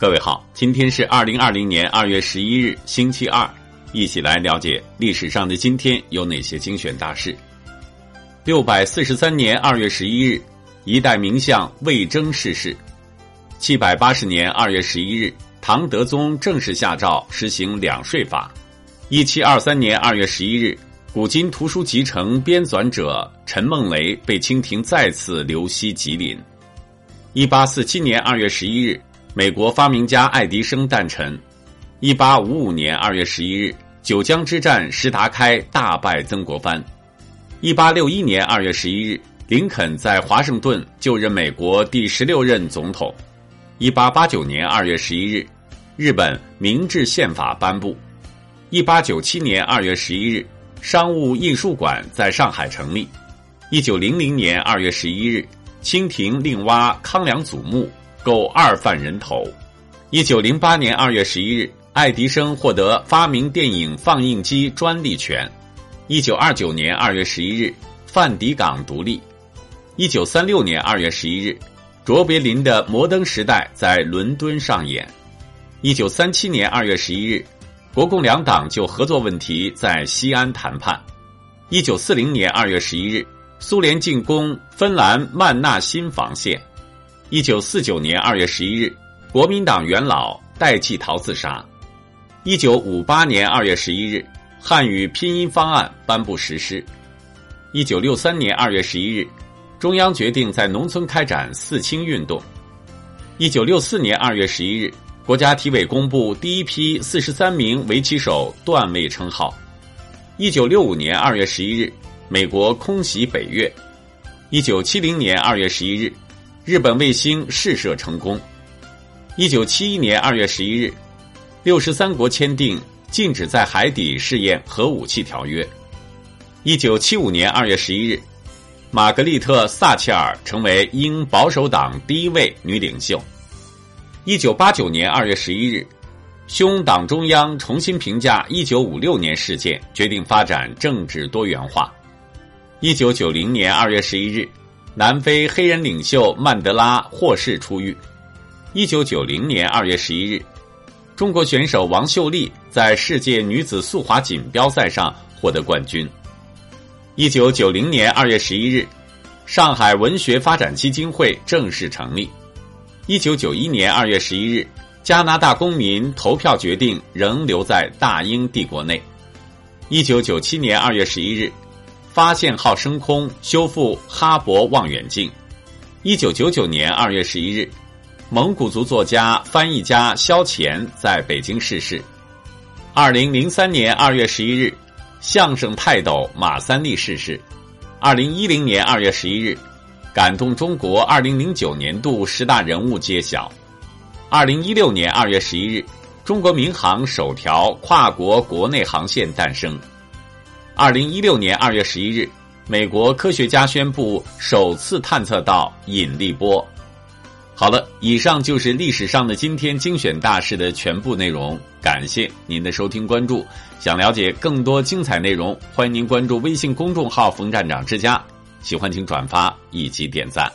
各位好，今天是二零二零年二月十一日，星期二，一起来了解历史上的今天有哪些精选大事。六百四十三年二月十一日，一代名相魏征逝世。七百八十年二月十一日，唐德宗正式下诏实行两税法。一七二三年二月十一日，古今图书集成编纂者陈梦雷被清廷再次流西吉林。一八四七年二月十一日，美国发明家爱迪生诞辰。一八五五年二月十一日，九江之战，石达开大败曾国藩。一八六一年二月十一日，林肯在华盛顿就任美国第十六任总统。一八八九年二月十一日，日本明治宪法颁布。一八九七年二月十一日，商务印书馆在上海成立。一九零零年二月十一日。清廷另挖康梁祖墓，够二犯人头。一九零八年二月十一日，爱迪生获得发明电影放映机专利权。一九二九年二月十一日，梵蒂冈独立。一九三六年二月十一日，卓别林的《摩登时代》在伦敦上演。一九三七年二月十一日，国共两党就合作问题在西安谈判。一九四零年二月十一日。苏联进攻芬兰曼纳新防线。一九四九年二月十一日，国民党元老戴季陶自杀。一九五八年二月十一日，汉语拼音方案颁布实施。一九六三年二月十一日，中央决定在农村开展“四清”运动。一九六四年二月十一日，国家体委公布第一批四十三名围棋手段位称号。一九六五年二月十一日。美国空袭北越，一九七零年二月十一日，日本卫星试射成功。一九七一年二月十一日，六十三国签订禁止在海底试验核武器条约。一九七五年二月十一日，玛格丽特·撒切尔成为英保守党第一位女领袖。一九八九年二月十一日，匈党中央重新评价一九五六年事件，决定发展政治多元化。一九九零年二月十一日，南非黑人领袖曼德拉获释出狱。一九九零年二月十一日，中国选手王秀丽在世界女子速滑锦标赛上获得冠军。一九九零年二月十一日，上海文学发展基金会正式成立。一九九一年二月十一日，加拿大公民投票决定仍留在大英帝国内。一九九七年二月十一日。发现号升空，修复哈勃望远镜。一九九九年二月十一日，蒙古族作家、翻译家萧乾在北京逝世。二零零三年二月十一日，相声泰斗马三立逝世。二零一零年二月十一日，感动中国二零零九年度十大人物揭晓。二零一六年二月十一日，中国民航首条跨国国内航线诞生。二零一六年二月十一日，美国科学家宣布首次探测到引力波。好了，以上就是历史上的今天精选大事的全部内容。感谢您的收听关注。想了解更多精彩内容，欢迎您关注微信公众号“冯站长之家”。喜欢请转发以及点赞。